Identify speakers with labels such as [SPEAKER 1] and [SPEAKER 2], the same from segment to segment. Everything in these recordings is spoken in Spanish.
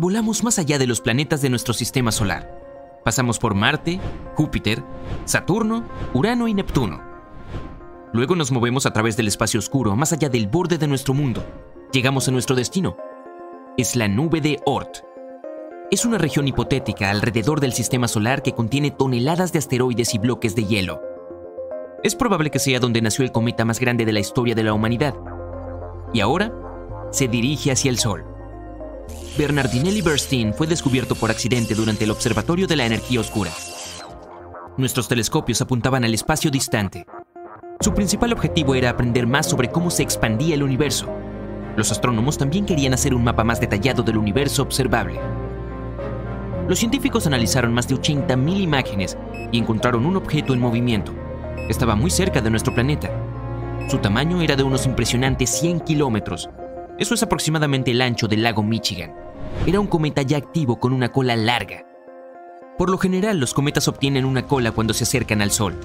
[SPEAKER 1] Volamos más allá de los planetas de nuestro sistema solar. Pasamos por Marte, Júpiter, Saturno, Urano y Neptuno. Luego nos movemos a través del espacio oscuro, más allá del borde de nuestro mundo. Llegamos a nuestro destino. Es la nube de Oort. Es una región hipotética alrededor del sistema solar que contiene toneladas de asteroides y bloques de hielo. Es probable que sea donde nació el cometa más grande de la historia de la humanidad. Y ahora se dirige hacia el Sol. Bernardinelli Bernstein fue descubierto por accidente durante el Observatorio de la Energía Oscura. Nuestros telescopios apuntaban al espacio distante. Su principal objetivo era aprender más sobre cómo se expandía el universo. Los astrónomos también querían hacer un mapa más detallado del universo observable. Los científicos analizaron más de 80.000 imágenes y encontraron un objeto en movimiento. Estaba muy cerca de nuestro planeta. Su tamaño era de unos impresionantes 100 kilómetros. Eso es aproximadamente el ancho del lago Michigan. Era un cometa ya activo con una cola larga. Por lo general, los cometas obtienen una cola cuando se acercan al Sol.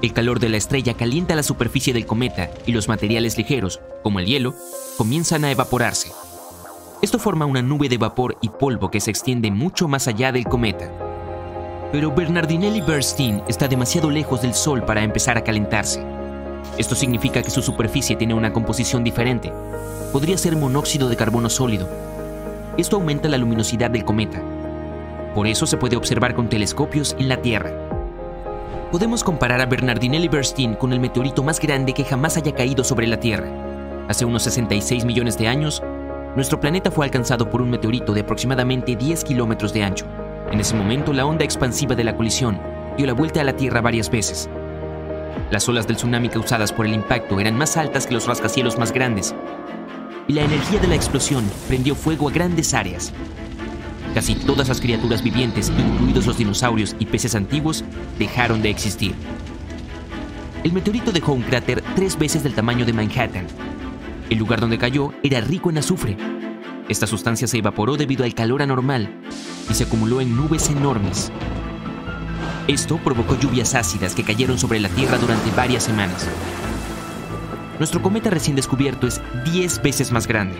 [SPEAKER 1] El calor de la estrella calienta la superficie del cometa y los materiales ligeros, como el hielo, comienzan a evaporarse. Esto forma una nube de vapor y polvo que se extiende mucho más allá del cometa. Pero Bernardinelli Bernstein está demasiado lejos del Sol para empezar a calentarse. Esto significa que su superficie tiene una composición diferente. Podría ser monóxido de carbono sólido. Esto aumenta la luminosidad del cometa. Por eso se puede observar con telescopios en la Tierra. Podemos comparar a Bernardinelli Bernstein con el meteorito más grande que jamás haya caído sobre la Tierra. Hace unos 66 millones de años, nuestro planeta fue alcanzado por un meteorito de aproximadamente 10 kilómetros de ancho. En ese momento, la onda expansiva de la colisión dio la vuelta a la Tierra varias veces. Las olas del tsunami causadas por el impacto eran más altas que los rascacielos más grandes, y la energía de la explosión prendió fuego a grandes áreas. Casi todas las criaturas vivientes, incluidos los dinosaurios y peces antiguos, dejaron de existir. El meteorito dejó un cráter tres veces del tamaño de Manhattan. El lugar donde cayó era rico en azufre. Esta sustancia se evaporó debido al calor anormal y se acumuló en nubes enormes. Esto provocó lluvias ácidas que cayeron sobre la Tierra durante varias semanas. Nuestro cometa recién descubierto es 10 veces más grande.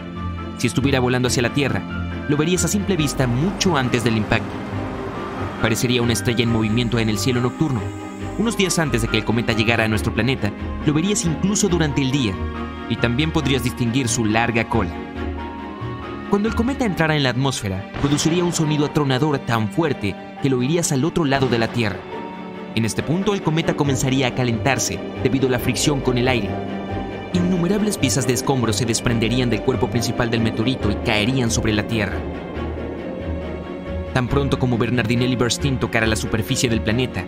[SPEAKER 1] Si estuviera volando hacia la Tierra, lo verías a simple vista mucho antes del impacto. Parecería una estrella en movimiento en el cielo nocturno. Unos días antes de que el cometa llegara a nuestro planeta, lo verías incluso durante el día, y también podrías distinguir su larga cola. Cuando el cometa entrara en la atmósfera, produciría un sonido atronador tan fuerte que lo oirías al otro lado de la Tierra. En este punto, el cometa comenzaría a calentarse debido a la fricción con el aire. Innumerables piezas de escombros se desprenderían del cuerpo principal del meteorito y caerían sobre la Tierra. Tan pronto como Bernardinelli Bernstein tocara la superficie del planeta,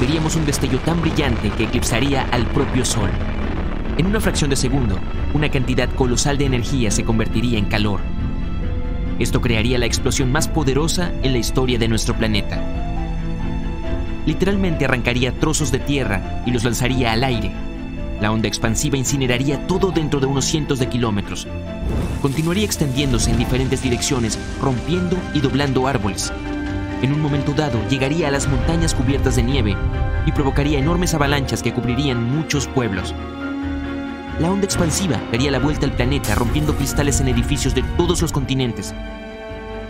[SPEAKER 1] veríamos un destello tan brillante que eclipsaría al propio Sol. En una fracción de segundo, una cantidad colosal de energía se convertiría en calor. Esto crearía la explosión más poderosa en la historia de nuestro planeta. Literalmente arrancaría trozos de tierra y los lanzaría al aire. La onda expansiva incineraría todo dentro de unos cientos de kilómetros. Continuaría extendiéndose en diferentes direcciones, rompiendo y doblando árboles. En un momento dado llegaría a las montañas cubiertas de nieve y provocaría enormes avalanchas que cubrirían muchos pueblos. La onda expansiva daría la vuelta al planeta rompiendo cristales en edificios de todos los continentes.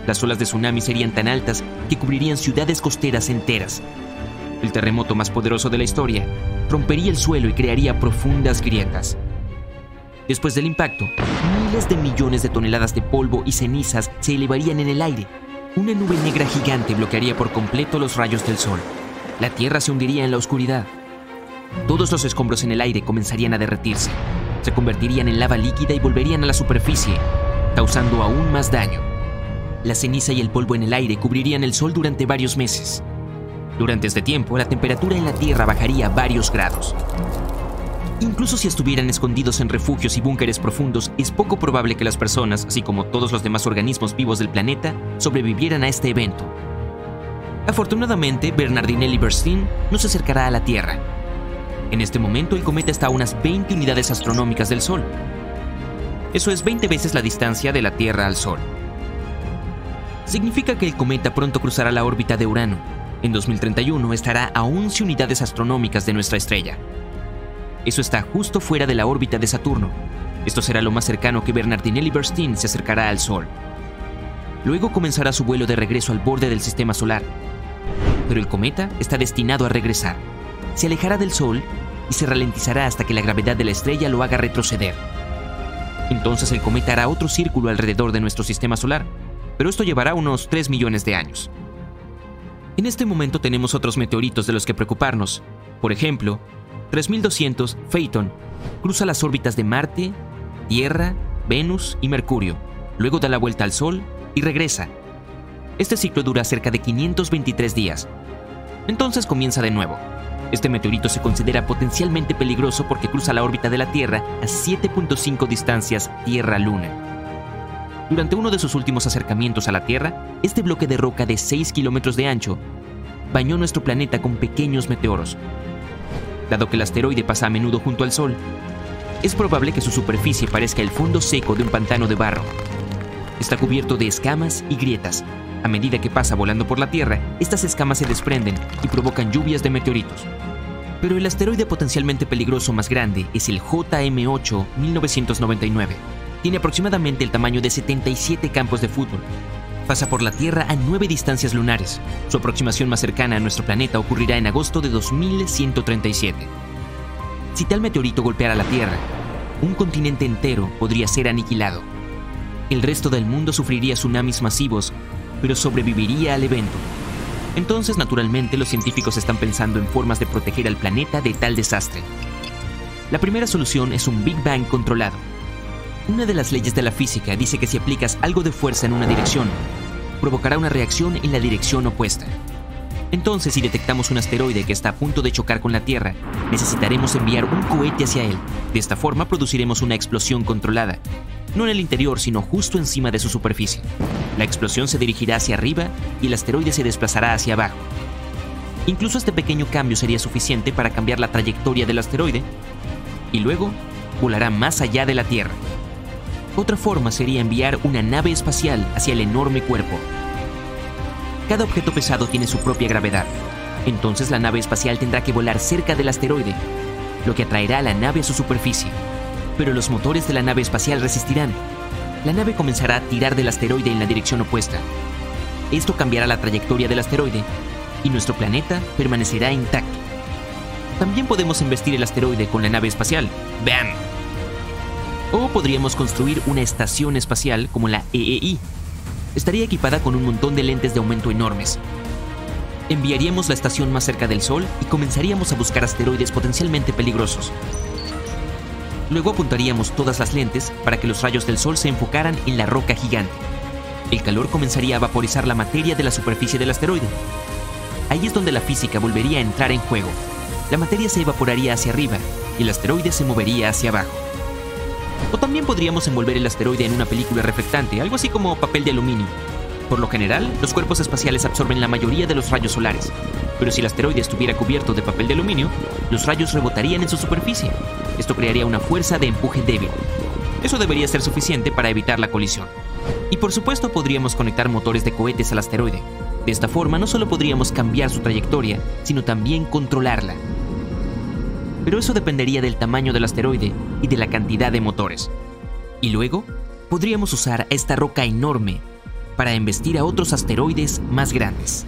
[SPEAKER 1] Las olas de tsunami serían tan altas que cubrirían ciudades costeras enteras. El terremoto más poderoso de la historia rompería el suelo y crearía profundas grietas. Después del impacto, miles de millones de toneladas de polvo y cenizas se elevarían en el aire. Una nube negra gigante bloquearía por completo los rayos del sol. La Tierra se hundiría en la oscuridad. Todos los escombros en el aire comenzarían a derretirse. Se convertirían en lava líquida y volverían a la superficie, causando aún más daño. La ceniza y el polvo en el aire cubrirían el sol durante varios meses. Durante este tiempo, la temperatura en la Tierra bajaría varios grados. Incluso si estuvieran escondidos en refugios y búnkeres profundos, es poco probable que las personas, así como todos los demás organismos vivos del planeta, sobrevivieran a este evento. Afortunadamente, Bernardinelli Bernstein no se acercará a la Tierra. En este momento, el cometa está a unas 20 unidades astronómicas del Sol. Eso es 20 veces la distancia de la Tierra al Sol. Significa que el cometa pronto cruzará la órbita de Urano. En 2031 estará a 11 unidades astronómicas de nuestra estrella. Eso está justo fuera de la órbita de Saturno. Esto será lo más cercano que Bernardinelli Bernstein se acercará al Sol. Luego comenzará su vuelo de regreso al borde del sistema solar. Pero el cometa está destinado a regresar. Se alejará del Sol y se ralentizará hasta que la gravedad de la estrella lo haga retroceder. Entonces el cometa hará otro círculo alrededor de nuestro sistema solar, pero esto llevará unos 3 millones de años. En este momento tenemos otros meteoritos de los que preocuparnos. Por ejemplo, 3200 Phaeton cruza las órbitas de Marte, Tierra, Venus y Mercurio, luego da la vuelta al Sol y regresa. Este ciclo dura cerca de 523 días. Entonces comienza de nuevo. Este meteorito se considera potencialmente peligroso porque cruza la órbita de la Tierra a 7.5 distancias Tierra-Luna. Durante uno de sus últimos acercamientos a la Tierra, este bloque de roca de 6 kilómetros de ancho bañó nuestro planeta con pequeños meteoros. Dado que el asteroide pasa a menudo junto al Sol, es probable que su superficie parezca el fondo seco de un pantano de barro. Está cubierto de escamas y grietas. A medida que pasa volando por la Tierra, estas escamas se desprenden y provocan lluvias de meteoritos. Pero el asteroide potencialmente peligroso más grande es el JM8 1999 tiene aproximadamente el tamaño de 77 campos de fútbol. Pasa por la Tierra a nueve distancias lunares. Su aproximación más cercana a nuestro planeta ocurrirá en agosto de 2137. Si tal meteorito golpeara la Tierra, un continente entero podría ser aniquilado. El resto del mundo sufriría tsunamis masivos, pero sobreviviría al evento. Entonces, naturalmente, los científicos están pensando en formas de proteger al planeta de tal desastre. La primera solución es un Big Bang controlado una de las leyes de la física dice que si aplicas algo de fuerza en una dirección, provocará una reacción en la dirección opuesta. Entonces, si detectamos un asteroide que está a punto de chocar con la Tierra, necesitaremos enviar un cohete hacia él. De esta forma produciremos una explosión controlada, no en el interior, sino justo encima de su superficie. La explosión se dirigirá hacia arriba y el asteroide se desplazará hacia abajo. Incluso este pequeño cambio sería suficiente para cambiar la trayectoria del asteroide y luego volará más allá de la Tierra. Otra forma sería enviar una nave espacial hacia el enorme cuerpo. Cada objeto pesado tiene su propia gravedad. Entonces la nave espacial tendrá que volar cerca del asteroide, lo que atraerá a la nave a su superficie. Pero los motores de la nave espacial resistirán. La nave comenzará a tirar del asteroide en la dirección opuesta. Esto cambiará la trayectoria del asteroide y nuestro planeta permanecerá intacto. También podemos investir el asteroide con la nave espacial. ¡Bam! O podríamos construir una estación espacial como la EEI. Estaría equipada con un montón de lentes de aumento enormes. Enviaríamos la estación más cerca del Sol y comenzaríamos a buscar asteroides potencialmente peligrosos. Luego apuntaríamos todas las lentes para que los rayos del Sol se enfocaran en la roca gigante. El calor comenzaría a vaporizar la materia de la superficie del asteroide. Ahí es donde la física volvería a entrar en juego. La materia se evaporaría hacia arriba y el asteroide se movería hacia abajo. O también podríamos envolver el asteroide en una película reflectante, algo así como papel de aluminio. Por lo general, los cuerpos espaciales absorben la mayoría de los rayos solares, pero si el asteroide estuviera cubierto de papel de aluminio, los rayos rebotarían en su superficie. Esto crearía una fuerza de empuje débil. Eso debería ser suficiente para evitar la colisión. Y por supuesto podríamos conectar motores de cohetes al asteroide. De esta forma no solo podríamos cambiar su trayectoria, sino también controlarla pero eso dependería del tamaño del asteroide y de la cantidad de motores. Y luego, podríamos usar esta roca enorme para embestir a otros asteroides más grandes.